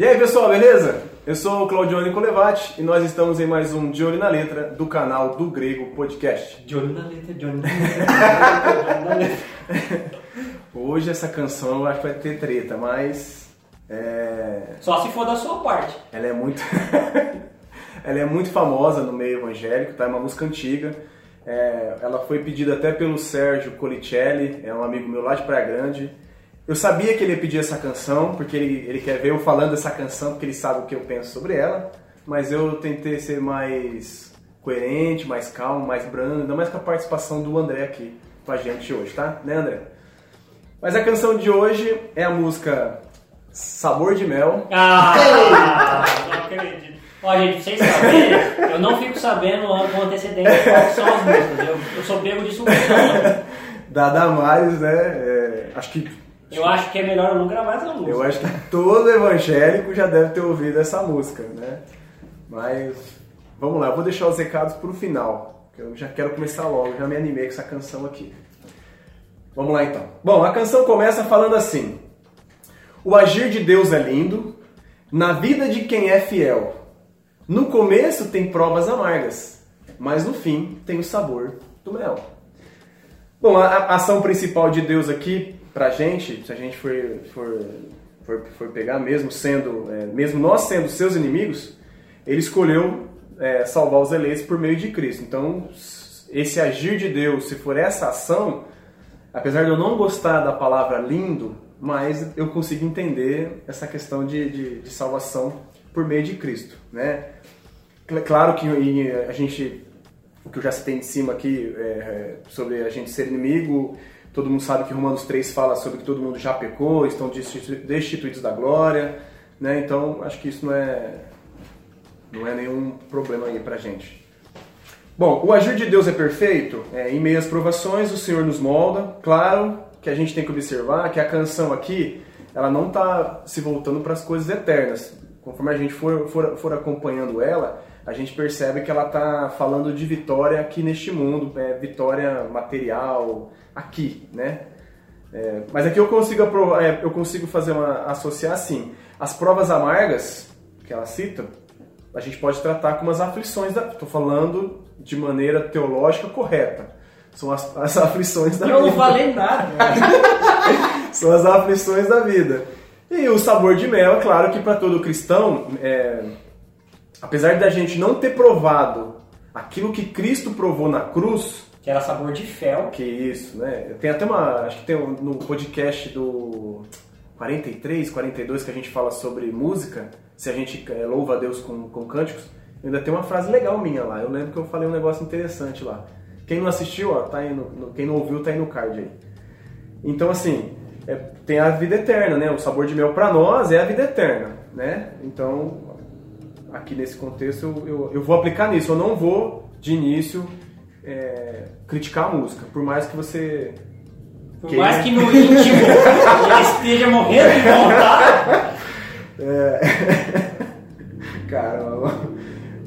E aí pessoal, beleza? Eu sou o Claudione Colevati e nós estamos em mais um De Olho na Letra do canal do Grego Podcast. De olho na letra, de olho na letra, de olho na letra. Hoje essa canção eu acho que vai ter treta, mas é, Só se for da sua parte. ela é muito ela é muito famosa no meio evangélico, tá? É uma música antiga. É, ela foi pedida até pelo Sérgio Colicelli, é um amigo meu lá de Praia Grande. Eu sabia que ele ia pedir essa canção, porque ele, ele quer ver eu falando dessa canção, porque ele sabe o que eu penso sobre ela. Mas eu tentei ser mais coerente, mais calmo, mais brando, ainda mais com a participação do André aqui com a gente hoje, tá? Né, André? Mas a canção de hoje é a música Sabor de Mel. Ah, não acredito. Ó, gente, pra vocês saberem, eu não fico sabendo com antecedência quais são as músicas. Eu, eu sou pego de surpresa. da Damares, né? É, acho que Eu acho que é melhor eu não gravar essa música. eu acho que todo evangélico já deve ter ouvido essa música, né? Mas vamos lá, eu vou deixar os recados pro final, que eu já quero começar logo, já me animei com essa canção aqui. Vamos lá então. Bom, a canção começa falando assim: O agir de Deus é lindo na vida de quem é fiel. No começo tem provas amargas, mas no fim tem o sabor do mel. Bom, a, a ação principal de Deus aqui pra gente, se a gente for, for, for, for pegar mesmo sendo, é, mesmo nós sendo seus inimigos, ele escolheu é, salvar os eleitos por meio de Cristo. Então, esse agir de Deus, se for essa ação, apesar de eu não gostar da palavra lindo, mas eu consigo entender essa questão de, de, de salvação por meio de Cristo, né? Cl- Claro que a gente, o que eu já citei em cima aqui é, sobre a gente ser inimigo, todo mundo sabe que Romanos 3 fala sobre que todo mundo já pecou, estão destitu- destituídos da glória, né? Então acho que isso não é não é nenhum problema aí pra gente. Bom, o agir de Deus é perfeito? É, em meio às provações, o Senhor nos molda. Claro que a gente tem que observar que a canção aqui, ela não está se voltando para as coisas eternas. Conforme a gente for, for, for acompanhando ela, a gente percebe que ela está falando de vitória aqui neste mundo, é, vitória material aqui, né? É, mas aqui eu consigo, apro- é, eu consigo fazer uma associar assim. As provas amargas que ela cita, a gente pode tratar como as aflições da. Estou falando de maneira teológica correta. São as, as aflições da Eu não vida. falei nada. São as aflições da vida. E o sabor de mel, é claro que para todo cristão, é, apesar da gente não ter provado aquilo que Cristo provou na cruz, Que era sabor de fel. que isso, né? Tem até uma. Acho que tem um- no podcast do 43, 42 que a gente fala sobre música, se a gente é, louva a Deus com, com cânticos, ainda tem uma frase legal minha lá. Eu lembro que eu falei um negócio interessante lá. Quem não assistiu, ó, tá aí no- quem não ouviu, tá aí no card aí. Então, assim, é, tem a vida eterna, né? O sabor de mel para nós é a vida eterna, né? Então, aqui nesse contexto, eu, eu, eu vou aplicar nisso. Eu não vou, de início, é, criticar a música. Por mais que você... Por Que- mais que no íntimo ele esteja morrendo de vontade. Cara,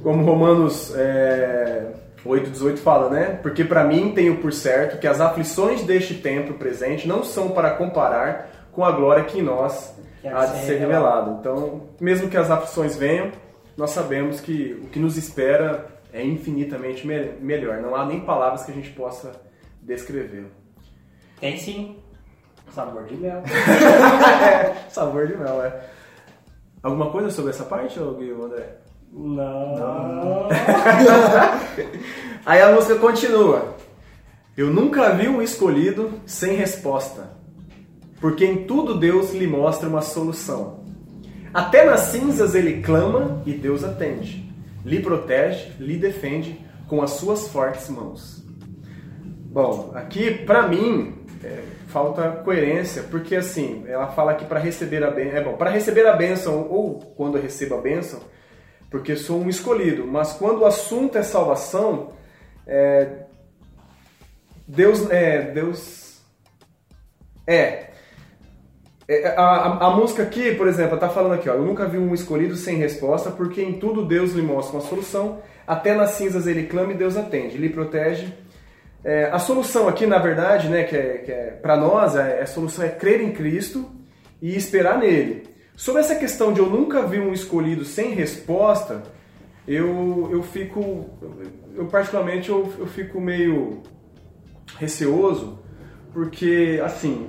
como Romanos é, 8,18 fala, né? Porque para mim tenho por certo que as aflições deste tempo presente não são para comparar com a glória que em nós Que há de ser revelado. Então, mesmo que as aflições venham, nós sabemos que o que nos espera é infinitamente me- melhor. Não há nem palavras que a gente possa descrever. Tem sim. Sabor de mel. Sabor de mel, é. Alguma coisa sobre essa parte, Gui, André? Não. Aí a música continua. Eu nunca vi um escolhido sem resposta, porque em tudo Deus lhe mostra uma solução. Até nas cinzas ele clama e Deus atende. Lhe protege, lhe defende com as suas fortes mãos. Bom, aqui pra mim é, falta coerência, porque assim, ela fala que para receber a bênção, é bom, para receber a bênção ou quando eu recebo a bênção, porque sou um escolhido, mas quando o assunto é salvação, é, Deus é Deus É, A, a- a música aqui, por exemplo, tá falando aqui, ó, eu nunca vi um escolhido sem resposta, porque em tudo Deus lhe mostra uma solução, até nas cinzas ele clama e Deus atende, lhe protege. É, a solução aqui, na verdade, né, que é, que é para nós, é, a solução é crer em Cristo e esperar nele. Sobre essa questão de eu nunca vi um escolhido sem resposta, eu, eu fico, eu particularmente eu, eu fico meio receoso, porque assim,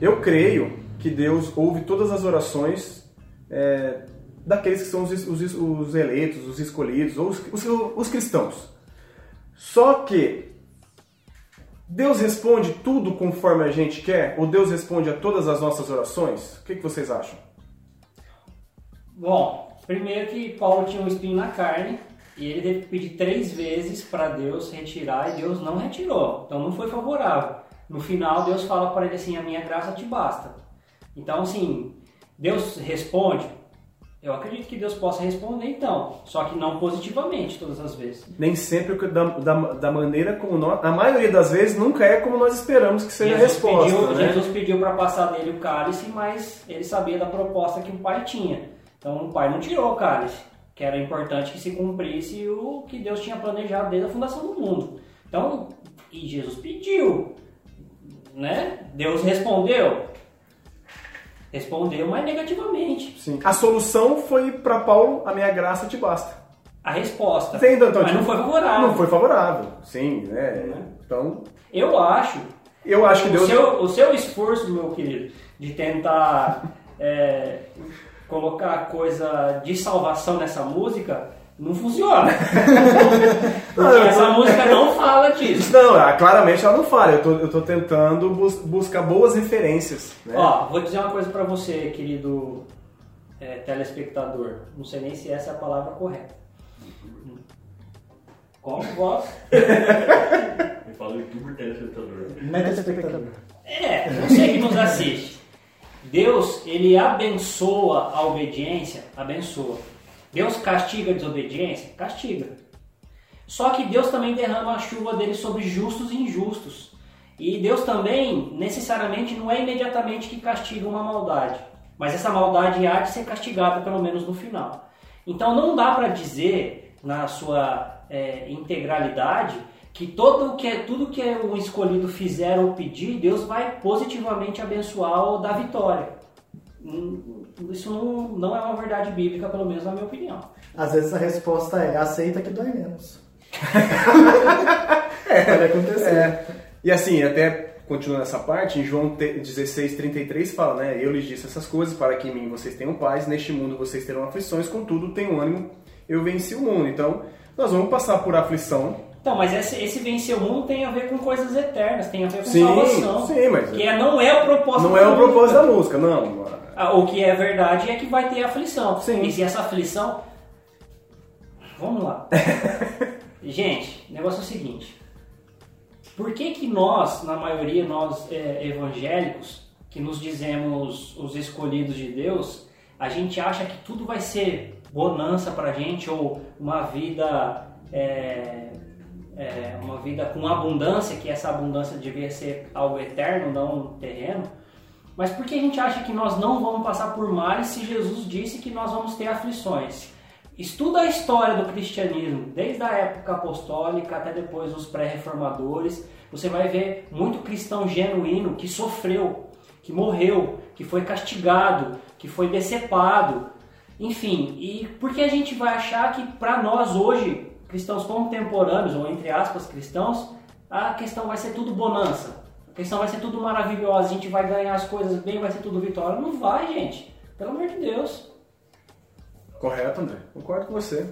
eu creio que Deus ouve todas as orações é, daqueles que são os, os, os, eleitos, os escolhidos, ou os, os, os cristãos. Só que Deus responde tudo conforme a gente quer? Ou Deus responde a todas as nossas orações? O que, que vocês acham? Bom, primeiro que Paulo tinha um espinho na carne e ele teve que pedir três vezes para Deus retirar e Deus não retirou. Então não foi favorável. No final, Deus fala para ele assim: A minha graça te basta. Então, assim, Deus responde eu acredito que Deus possa responder então, só que não positivamente todas as vezes. Nem sempre da, da, da maneira como nós. A maioria das vezes nunca é como nós esperamos que seja Jesus a resposta. Pediu, né? Jesus pediu para passar dele o cálice, mas ele sabia da proposta que o pai tinha. Então o pai não tirou o cálice, que era importante que se cumprisse o que Deus tinha planejado desde a fundação do mundo. Então, e Jesus pediu, né? Deus respondeu, Respondeu, mas negativamente. Sim. A solução foi para Paulo, a minha graça te basta. A resposta. Entendo, então, mas não foi favorável. Não foi favorável, sim, né? Uhum. Então. Eu acho. Eu acho que Deus. O seu, o seu esforço, meu querido, de tentar é, colocar coisa de salvação nessa música não funciona. Porque essa música não fala disso. Não, ah, claramente ela não fala. Eu tô, eu tô tentando bus buscar boas referências. Né? Ó, vou dizer uma coisa para você, querido é, telespectador. Não sei nem se essa é a palavra correta. Como voz? Eu falo youtuber telespectador. Telespectador. É, você que nos assiste. Deus, ele abençoa a obediência, abençoa Deus castiga a desobediência? Castiga. Só que Deus também derrama a chuva dele sobre justos e injustos. E Deus também, necessariamente, não é imediatamente que castiga uma maldade. Mas essa maldade há de ser castigada, pelo menos no final. Então não dá para dizer, na sua é, integralidade, que todo que é, tudo que o escolhido fizer ou pedir, Deus vai positivamente abençoar ou dar vitória. Hum, isso não, não é uma verdade bíblica, pelo menos na minha opinião. Às vezes a resposta é aceita que dói menos. é, Pode acontecer. É. E assim, até continuando essa parte, em João 16, 33 fala, né? Eu lhes disse essas coisas para que em mim vocês tenham paz, neste mundo vocês terão aflições, contudo tenham ânimo, eu venci o mundo. Então, nós vamos passar por aflição, então, mas esse, esse vencer o mundo tem a ver com coisas eternas, tem a ver com sim, salvação. Sim, mas. Que é, não é o propósito Não é o propósito da música, não. Ah, o que é verdade é que vai ter aflição. Sim. E se essa aflição. Vamos lá. Gente, o negócio é o seguinte. Por que, que nós, na maioria, nós é, evangélicos, que nos dizemos os escolhidos de Deus, a gente acha que tudo vai ser bonança pra gente ou uma vida. É, é, uma vida com abundância, que essa abundância devia ser algo eterno, não terreno. Mas por que a gente acha que nós não vamos passar por males se Jesus disse que nós vamos ter aflições? Estuda a história do cristianismo, desde a época apostólica até depois os pré-reformadores. Você vai ver muito cristão genuíno que sofreu, que morreu, que foi castigado, que foi decepado. Enfim, e por que a gente vai achar que para nós hoje, cristãos contemporâneos, ou entre aspas cristãos, a questão vai ser tudo bonança? A questão vai ser tudo maravilhosa, a gente vai ganhar as coisas bem, vai ser tudo vitória. Não vai, gente. Pelo amor de Deus. Correto, André. Concordo com você.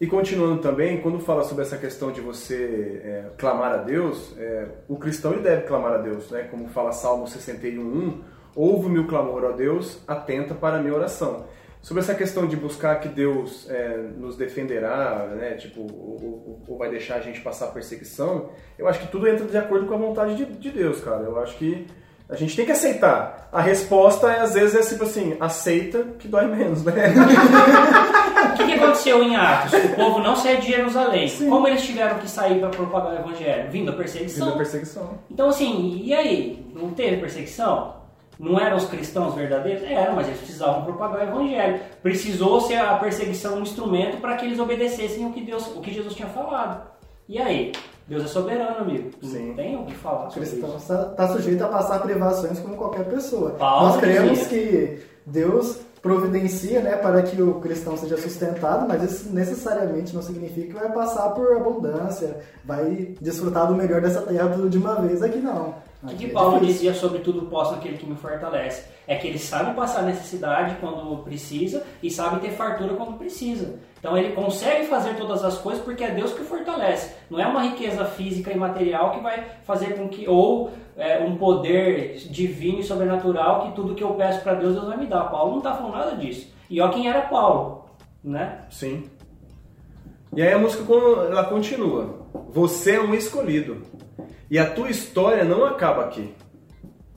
E continuando também, quando fala sobre essa questão de você é, clamar a Deus, é, o cristão ele deve clamar a Deus, né? Como fala Salmo 61:1, ouve o meu clamor, ó Deus, atenta para a minha oração sobre essa questão de buscar que Deus é, nos defenderá, né, tipo, ou, ou, vai deixar a gente passar perseguição, eu acho que tudo entra de acordo com a vontade de, de, Deus, cara. Eu acho que a gente tem que aceitar. A resposta é, às vezes é tipo assim, aceita que dói menos, né? o que, que, aconteceu em Atos? O povo não saiu de Jerusalém. Sim. Como eles tiveram que sair para propagar o evangelho? Vindo a perseguição. Vindo a perseguição. Então assim, e aí? Não teve perseguição? Não eram os cristãos verdadeiros? Eram, mas eles precisavam propagar o evangelho. Precisou ser a perseguição um instrumento para que eles obedecessem o que, Deus, o que Jesus tinha falado. E aí? Deus é soberano, amigo. Sim. Não tem o que falar. O cristão está tá sujeito a passar privações como qualquer pessoa. Paulo Nós cremos que Deus providencia né, para que o cristão seja sustentado, mas isso necessariamente não significa que vai passar por abundância, vai desfrutar do melhor dessa terra tudo de uma vez aqui não. O que, Paulo dizia sobre tudo posso naquele que me fortalece? É que ele sabe passar necessidade quando precisa e sabe ter fartura quando precisa. Então ele consegue fazer todas as coisas porque é Deus que o fortalece. Não é uma riqueza física e material que vai fazer com que, ou é, um poder divino e sobrenatural que tudo que eu peço para Deus, Deus vai me dar. Paulo não está falando nada disso. E ó quem era Paulo, né? Sim. E aí a música ela continua. Você é um escolhido. E a tua história não acaba aqui.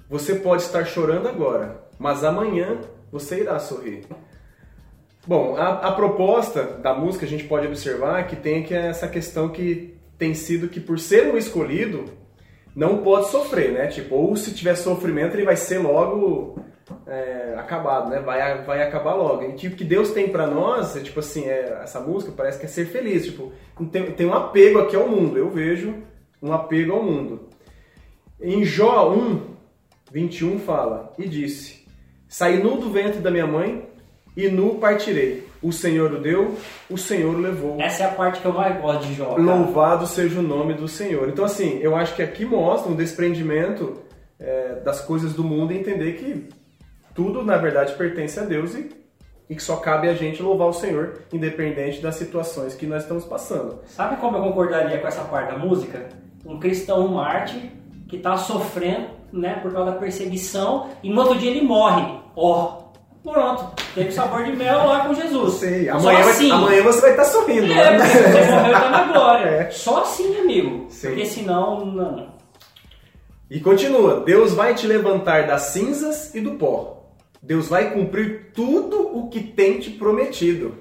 Você pode estar chorando agora, mas amanhã você irá sorrir. Bom, a, a proposta da música a gente pode observar que tem que essa questão que tem sido que por ser um escolhido não pode sofrer, né? Tipo, ou se tiver sofrimento ele vai ser logo é, acabado, né? Vai, vai acabar logo. E que o que Deus tem pra nós é tipo assim, é, essa música parece que é ser feliz. Tipo, tem, tem um apego aqui ao mundo. Eu vejo um apego ao mundo. Em Jó 1, 21 fala, e disse, saí nu do ventre da minha mãe e nu partirei. O Senhor o deu, o Senhor o levou. Essa é a parte que eu mais gosto de Jó. cara. Louvado seja o nome do Senhor. Então, assim, eu acho que aqui mostra um desprendimento é, das coisas do mundo e entender que tudo, na verdade, pertence a Deus e, e que só cabe a gente louvar o Senhor, independente das situações que nós estamos passando. Sabe como eu concordaria com essa parte da música? Um cristão mártir que está sofrendo, né, por causa da perseguição e no outro dia ele morre. Ó, pronto, teve sabor de mel lá com Jesus. Sei, Só amanhã, assim. vai, amanhã você vai estar sorrindo. É, né? você morreu e tá na glória. É. Só assim, amigo. Sim. Porque senão, não. E continua: Deus vai te levantar das cinzas e do pó. Deus vai cumprir tudo o que tem te prometido.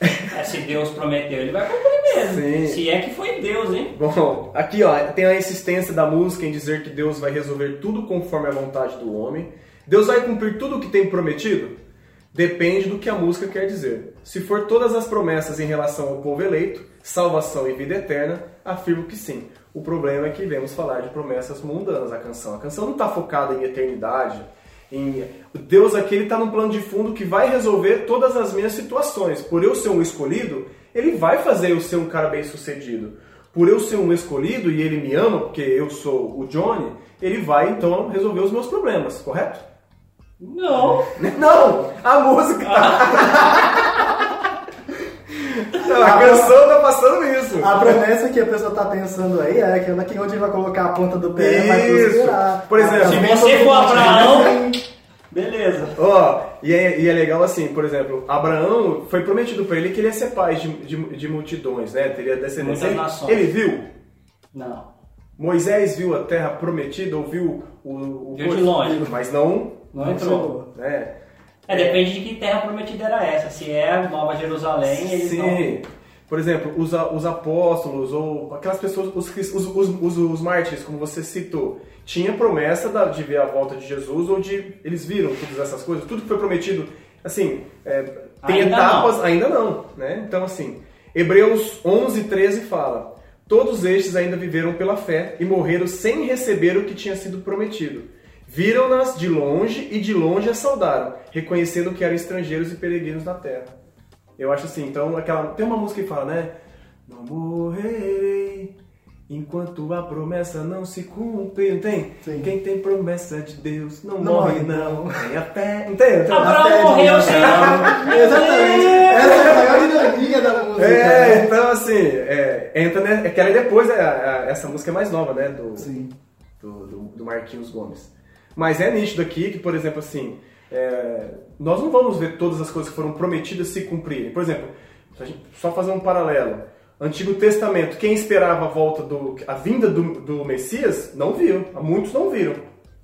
É, se Deus prometeu, ele vai cumprir mesmo. Sim. Se é que foi Deus, hein? Bom, aqui ó, tem a insistência da música em dizer que Deus vai resolver tudo conforme a vontade do homem. Deus vai cumprir tudo o que tem prometido? Depende do que a música quer dizer. Se for todas as promessas em relação ao povo eleito, salvação e vida eterna, afirmo que sim. O problema é que vemos falar de promessas mundanas a canção. A canção não está focada em eternidade, em Deus aqui está num plano de fundo que vai resolver todas as minhas situações. Por eu ser um escolhido, ele vai fazer eu ser um cara bem sucedido. Por eu ser um escolhido e ele me ama, porque eu sou o Johnny, ele vai então resolver os meus problemas, correto? Não. Não! A música! Não, a canção tá passando isso. A promessa que a pessoa tá pensando aí é aquela que onde vai colocar a ponta do pé vai prosperar. Por exemplo, Se você for Abraão- Beleza. Ó, e é, e é legal assim, por exemplo, Abraão foi prometido pra ele que ele ia ser pai de, de, de multidões, né? Teria descendência. Ele, ele viu? Não. Moisés viu a terra prometida, ou viu o. o Viu de longe. Mas não. Não entrou. Né? É, depende de que terra prometida era essa. Se é Nova Jerusalém, eles Sim. Por exemplo, os, os apóstolos ou aquelas pessoas, os, os, os, os, mártires, como você citou, tinha promessa de ver a volta de Jesus ou de. Eles viram todas essas coisas, tudo que foi prometido. Assim, é, tem Ainda etapas, ainda não. Né? Então, assim, Hebreus 11, 13 fala: Todos estes ainda viveram pela fé e morreram sem receber o que tinha sido prometido. Viram-nas de longe e de longe as saudaram, reconhecendo que eram estrangeiros e peregrinos na terra. Eu acho assim, então aquela. Tem uma música que fala, né? Não morrerei enquanto a promessa não se cumpre. Não tem? Sim. Quem tem promessa de Deus não, Não morre, morre, não. não. Tem até. Entende? Tem Abraão até de- morreu sem- Exatamente. Essa é a maior ironia da música. É, né? então assim, é, entra, né? É que ela é depois, é, a- essa música é mais nova, né? Do, Sim. do, do, do Marquinhos Gomes. Mas é nítido aqui que, por exemplo, assim, é, nós não vamos ver todas as coisas que foram prometidas se cumprirem. Por exemplo, só fazer um paralelo. Antigo Testamento, quem esperava a volta do. a vinda do, do Messias, não viu. Muitos não viram.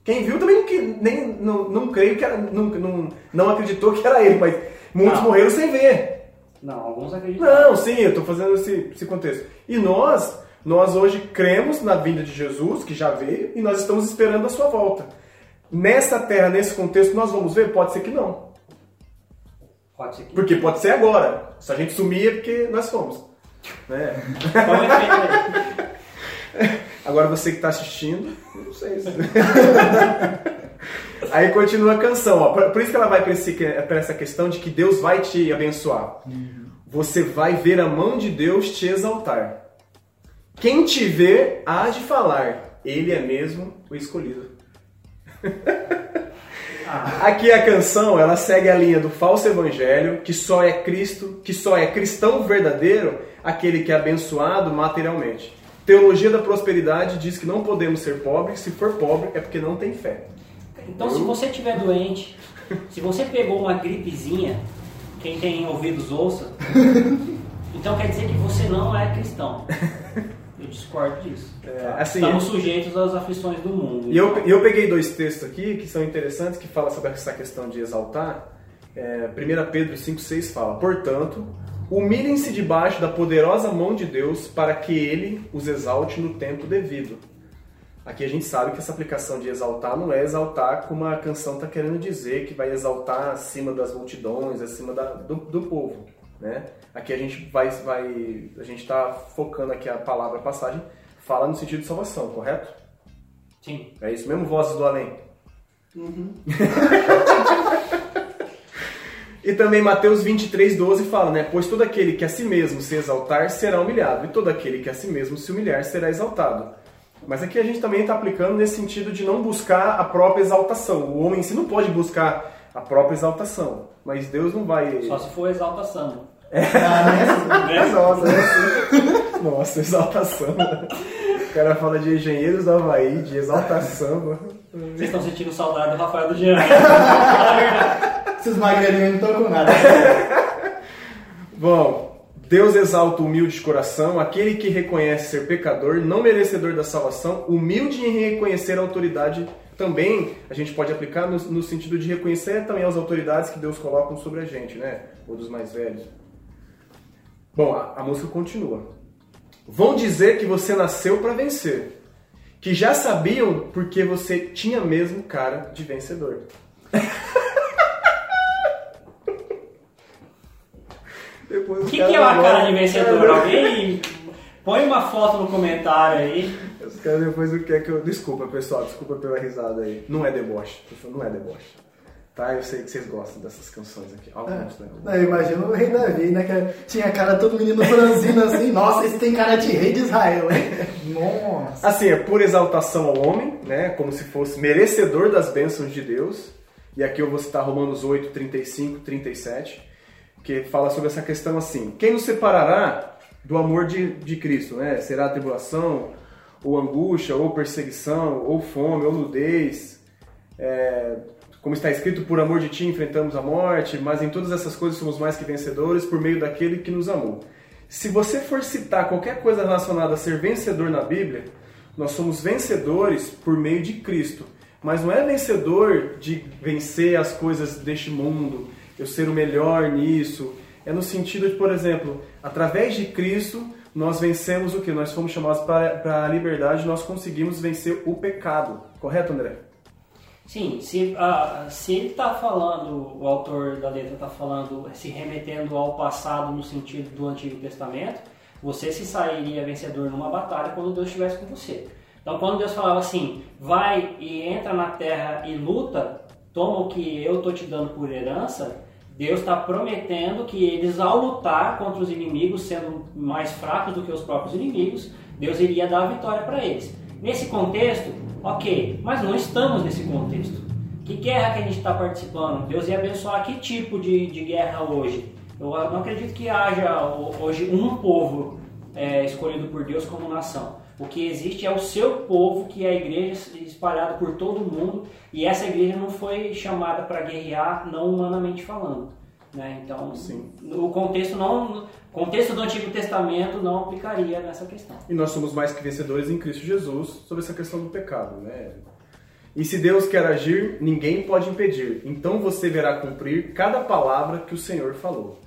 Quem viu também não, que- nem, não, não creio que era, não, não, não acreditou que era ele, mas muitos Não. morreram sem ver. Não, alguns acreditam. Não, sim, eu estou fazendo esse, esse contexto. E nós, nós hoje cremos na vinda de Jesus, que já veio, e nós estamos esperando a sua volta. Nessa terra, nesse contexto, nós vamos ver? Pode ser que não. Pode ser que. Porque pode ser agora. Se a gente sumir é porque nós fomos. Né? Agora você que está assistindo, não sei. se- Aí continua a canção, ó. Por isso que ela vai para essa questão de que Deus vai te abençoar. Você vai ver a mão de Deus te exaltar. Quem te vê há de falar, ele é mesmo o escolhido. Aqui a canção, ela segue a linha do falso evangelho, que só é Cristo, que só é cristão verdadeiro aquele que é abençoado materialmente. Teologia da prosperidade diz que não podemos ser pobres, se for pobre é porque não tem fé. Então, se você estiver doente, se você pegou uma gripezinha, quem tem ouvidos ouça, então quer dizer que você não é cristão. Eu discordo disso. É, assim, Estamos sujeitos às aflições do mundo. E eu, e eu peguei dois textos aqui que são interessantes, que falam sobre essa questão de exaltar. É, 1 Pedro 5,6 fala: Portanto, humilhem-se debaixo da poderosa mão de Deus para que ele os exalte no tempo devido. Aqui a gente sabe que essa aplicação de exaltar não é exaltar como a canção está querendo dizer, que vai exaltar acima das multidões, acima da- do, do povo. Né? Aqui a gente vai, vai a gente está focando aqui a palavra passagem, fala no sentido de salvação, correto? Sim. É isso mesmo, vozes do além. e também Mateus 23, 12 fala, né? Pois todo aquele que a si mesmo se exaltar será humilhado, e todo aquele que a si mesmo se humilhar será exaltado. Mas aqui a gente também está aplicando nesse sentido de não buscar a própria exaltação. O homem em si não pode buscar a própria exaltação, mas Deus não vai. Só se for exaltação. Ah, né? Nossa, né? Nossa, exaltação. O cara fala de engenheiros do Havaí, de exaltação. Vocês estão sentindo saudade do Rafael do Jean. Esses magrelinhos não estão com nada. Bom, Deus exalta o humilde de coração, aquele que reconhece ser pecador, não merecedor da salvação, humilde em reconhecer a autoridade. Também a gente pode aplicar no, no sentido de reconhecer também as autoridades que Deus coloca sobre a gente, né? Ou dos mais velhos. Bom, a, a música continua. Vão dizer que você nasceu para vencer, que já sabiam porque você tinha mesmo cara de vencedor. O que, que é uma cara de vencedor? Alguém põe uma foto no comentário aí. Os caras depois o que é que eu. Desculpa, pessoal, desculpa pela risada aí. Não é deboche, não é deboche. Tá? Eu sei que vocês gostam dessas canções aqui. Alguns, né? Eu imagino o rei Davi, né? Que tinha cara todo menino franzino assim. Nossa, esse tem cara de rei de Israel, hein? Nossa. Assim, é por exaltação ao homem, né? Como se fosse merecedor das bênçãos de Deus. E aqui eu vou citar Romanos 8, 35, 37, que fala sobre essa questão assim: Quem nos separará do amor de, de Cristo, né? Será a tribulação, ou angústia, ou perseguição, ou fome, ou nudez. É, como está escrito, por amor de ti enfrentamos a morte, mas em todas essas coisas somos mais que vencedores por meio daquele que nos amou. Se você for citar qualquer coisa relacionada a ser vencedor na Bíblia, nós somos vencedores por meio de Cristo. Mas não é vencedor de vencer as coisas deste mundo, eu ser o melhor nisso. É no sentido de, por exemplo, através de Cristo, nós vencemos o que? Nós fomos chamados para, para a liberdade, nós conseguimos vencer o pecado. Correto, André? Sim, se, ah, se ele está falando, o autor da letra está falando, se remetendo ao passado no sentido do Antigo Testamento, você se sairia vencedor numa batalha quando Deus estivesse com você. Então, quando Deus falava assim, vai e entra na terra e luta, toma o que eu estou te dando por herança, Deus está prometendo que eles, ao lutar contra os inimigos, sendo mais fracos do que os próprios inimigos, Deus iria dar a vitória para eles. Nesse contexto, ok, mas não estamos nesse contexto. Que guerra que a gente está participando? Deus ia abençoar que tipo de, de guerra hoje? Eu não acredito que haja hoje um povo é, escolhido por Deus como nação. O que existe é o seu povo, que é a igreja espalhada por todo o mundo, e essa igreja não foi chamada para guerrear, não humanamente falando. Né? Então, Sim. o contexto não, contexto do Antigo Testamento não aplicaria nessa questão. E nós somos mais que vencedores em Cristo Jesus sobre essa questão do pecado, né? E se Deus quer agir, ninguém pode impedir. Então você verá cumprir cada palavra que o Senhor falou.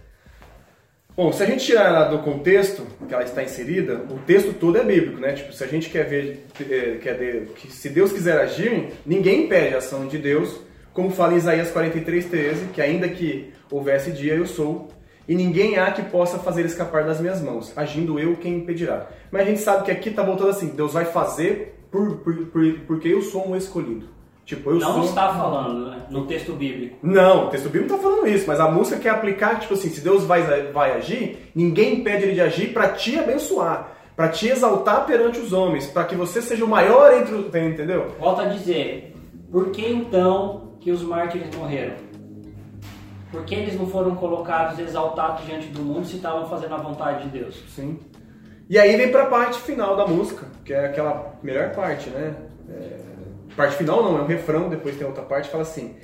Bom, se a gente tirar ela do contexto que ela está inserida, o texto todo é bíblico, né? Tipo, se a gente quer ver, eh, quer ver que se Deus quiser agir, ninguém impede a ação de Deus, como fala em Isaías 43:13, que ainda que houvesse dia eu sou, e ninguém há que possa fazer escapar das minhas mãos, agindo eu quem impedirá. Mas a gente sabe que aqui está voltando assim, Deus vai fazer por, por, por, porque eu sou um escolhido. Tipo, eu Não sou... está falando né, no texto bíblico. Não, o texto bíblico não tá falando isso, mas a música quer aplicar, tipo assim, se Deus vai, vai agir, ninguém impede ele de agir para te abençoar, para te exaltar perante os homens, para que você seja o maior entre os... Entendeu? Volto a dizer, por que então que os mártires morreram? Por que eles não foram colocados, exaltados diante do mundo se estavam fazendo a vontade de Deus? Sim. E aí vem pra parte final da música, que é aquela melhor parte, né? É, Parte final não, é um refrão, depois tem outra parte que fala assim: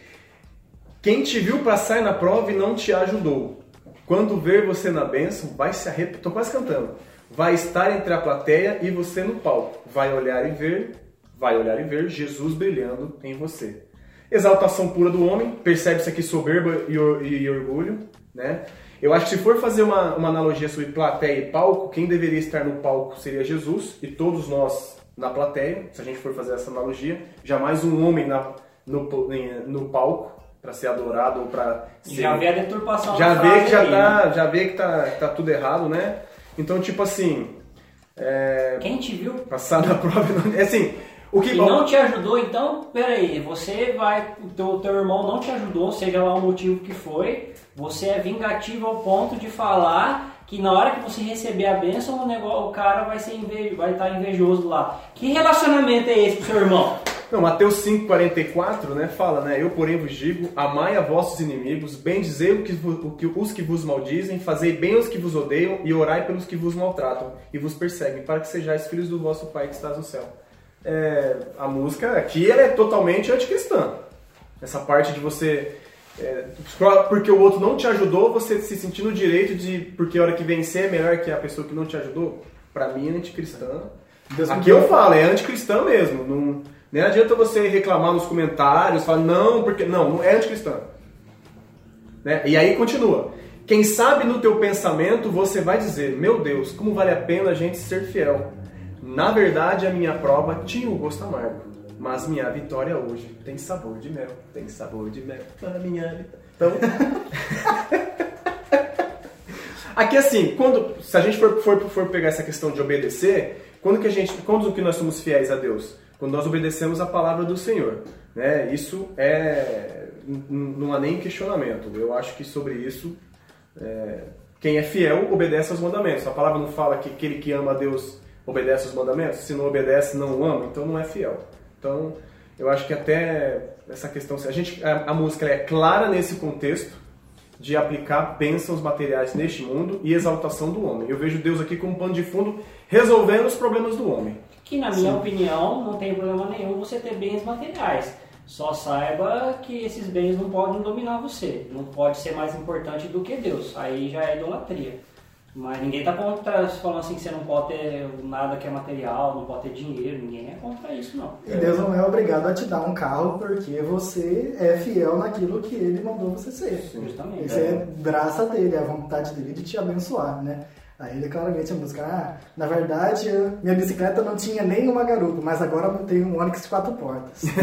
Quem te viu passar na prova e não te ajudou, quando ver você na bênção, vai se arrepender. Tô quase cantando. Vai estar entre a plateia e você no palco. Vai olhar e ver, vai olhar e ver Jesus brilhando em você. Exaltação pura do homem, percebe-se aqui soberba e, or- e orgulho, né? Eu acho que se for fazer uma, uma analogia sobre plateia e palco, quem deveria estar no palco seria Jesus e todos nós na plateia, se a gente for fazer essa analogia. Jamais um homem na, no, no palco para ser adorado ou para ser... Já vê a deturpação Já vê que já aí, né? tá, já vê que tá, que tá tudo errado, né? Então, tipo assim, é, Quem te viu passar na prova, não- é assim, o que e não te ajudou, então, peraí, você vai, o teu, teu irmão não te ajudou, seja lá o motivo que foi, você é vingativo ao ponto de falar que na hora que você receber a bênção, o, negócio, o cara vai ser inve, vai estar invejoso lá. Que relacionamento é esse com seu irmão? Não, Mateus 5,44, né, fala, né, eu porém vos digo, amai a vossos inimigos, bendizei o que, o que- os que vos maldizem, fazei bem os que vos odeiam e orai pelos que vos maltratam e vos perseguem, para que sejais filhos do vosso Pai que estás no céu. É, a música aqui ela é totalmente anticristã. Essa parte de você... é, porque o outro não te ajudou, você se sentir no direito de... Porque a hora que vencer é melhor que a pessoa que não te ajudou. Pra mim é anticristã. Deus Aqui eu falo, é anticristã mesmo. Não, nem adianta você reclamar nos comentários, falar, não, porque. Não, não é anticristã. Né? E aí continua. Quem sabe no teu pensamento você vai dizer, meu Deus, como vale a pena a gente ser fiel. Na verdade, a minha prova tinha um gosto amargo, mas minha vitória hoje tem sabor de mel. Tem sabor de mel para minha. Então. Aqui assim, quando se a gente for, for, for pegar essa questão de obedecer, quando que a gente, quando que nós somos fiéis a Deus? Quando nós obedecemos a palavra do Senhor, né? Isso é não há nem questionamento. Eu acho que sobre isso é, quem é fiel obedece aos mandamentos. A palavra não fala que aquele que ama a Deus obedece aos mandamentos. Se não obedece, não o ama, então não é fiel. Então, eu acho que até essa questão, a gente a, a música é clara nesse contexto de aplicar bênçãos materiais neste mundo e exaltação do homem. Eu vejo Deus aqui como pano de fundo resolvendo os problemas do homem. Que na minha opinião não tem problema nenhum você ter bens materiais. Só saiba que esses bens não podem dominar você. Não pode ser mais importante do que Deus. Aí já é idolatria. Mas ninguém está contra falando assim que você não pode ter nada que é material, não pode ter dinheiro, ninguém é contra isso não. E Deus não é obrigado a te dar um carro porque você é fiel naquilo que Ele mandou você ser. Justamente. Isso é graça dele, é a vontade dele de te abençoar, né? Aí ele claramente a música, ah, na verdade, minha bicicleta não tinha nenhuma garupa, mas agora eu tenho um Onix de quatro portas.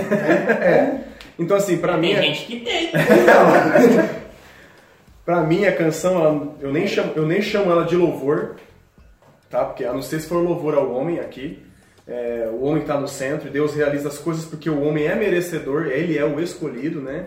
É. Então assim, pra mim, Tem gente que tem. Pra mim a canção, ela- eu nem chamo, eu nem chamo ela de louvor, tá? Porque a não ser se for louvor ao homem aqui, é, o homem está no centro Deus realiza as coisas porque o homem é merecedor, ele é o escolhido, né?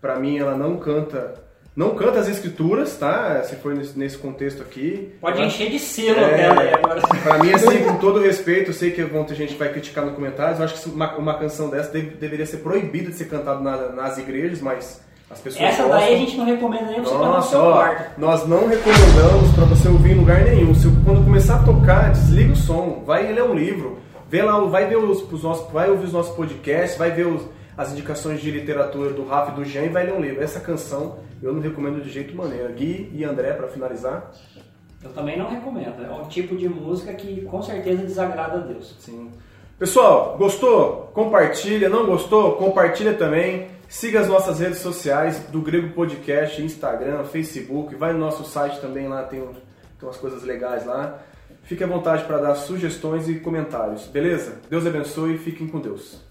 Pra mim ela não canta, não canta as escrituras, tá? Se for nesse, nesse contexto aqui. Pode Eu encher de selo É. dela aí agora. Pra mim, assim, com todo respeito, eu sei que vão ter gente vai criticar nos comentários. Eu acho que uma, uma canção dessa deve- deveria ser proibida de ser cantada na- nas igrejas, mas as pessoas Essa gostam. daí a gente não recomenda nem pra você cantar no Nossa, seu ó, quarto. nós não recomendamos pra você ouvir em lugar nenhum. Se, quando começar a tocar, desliga o som, vai ler um livro, vê lá, vai ver os, os nossos, vai ouvir os nossos podcasts, vai ver os- as indicações de literatura do Rafa e do Jean e vai ler um livro. Essa canção eu não recomendo de jeito maneira. Gui e André, pra finalizar. Eu também não recomendo. É um tipo de música que com certeza desagrada a Deus. Sim. Pessoal, gostou? Compartilha. Não gostou? Compartilha também. Siga as nossas redes sociais do Grego Podcast, Instagram, Facebook. Vai no nosso site também, lá tem, tem umas coisas legais lá. Fique à vontade para dar sugestões e comentários, beleza? Deus abençoe e fiquem com Deus.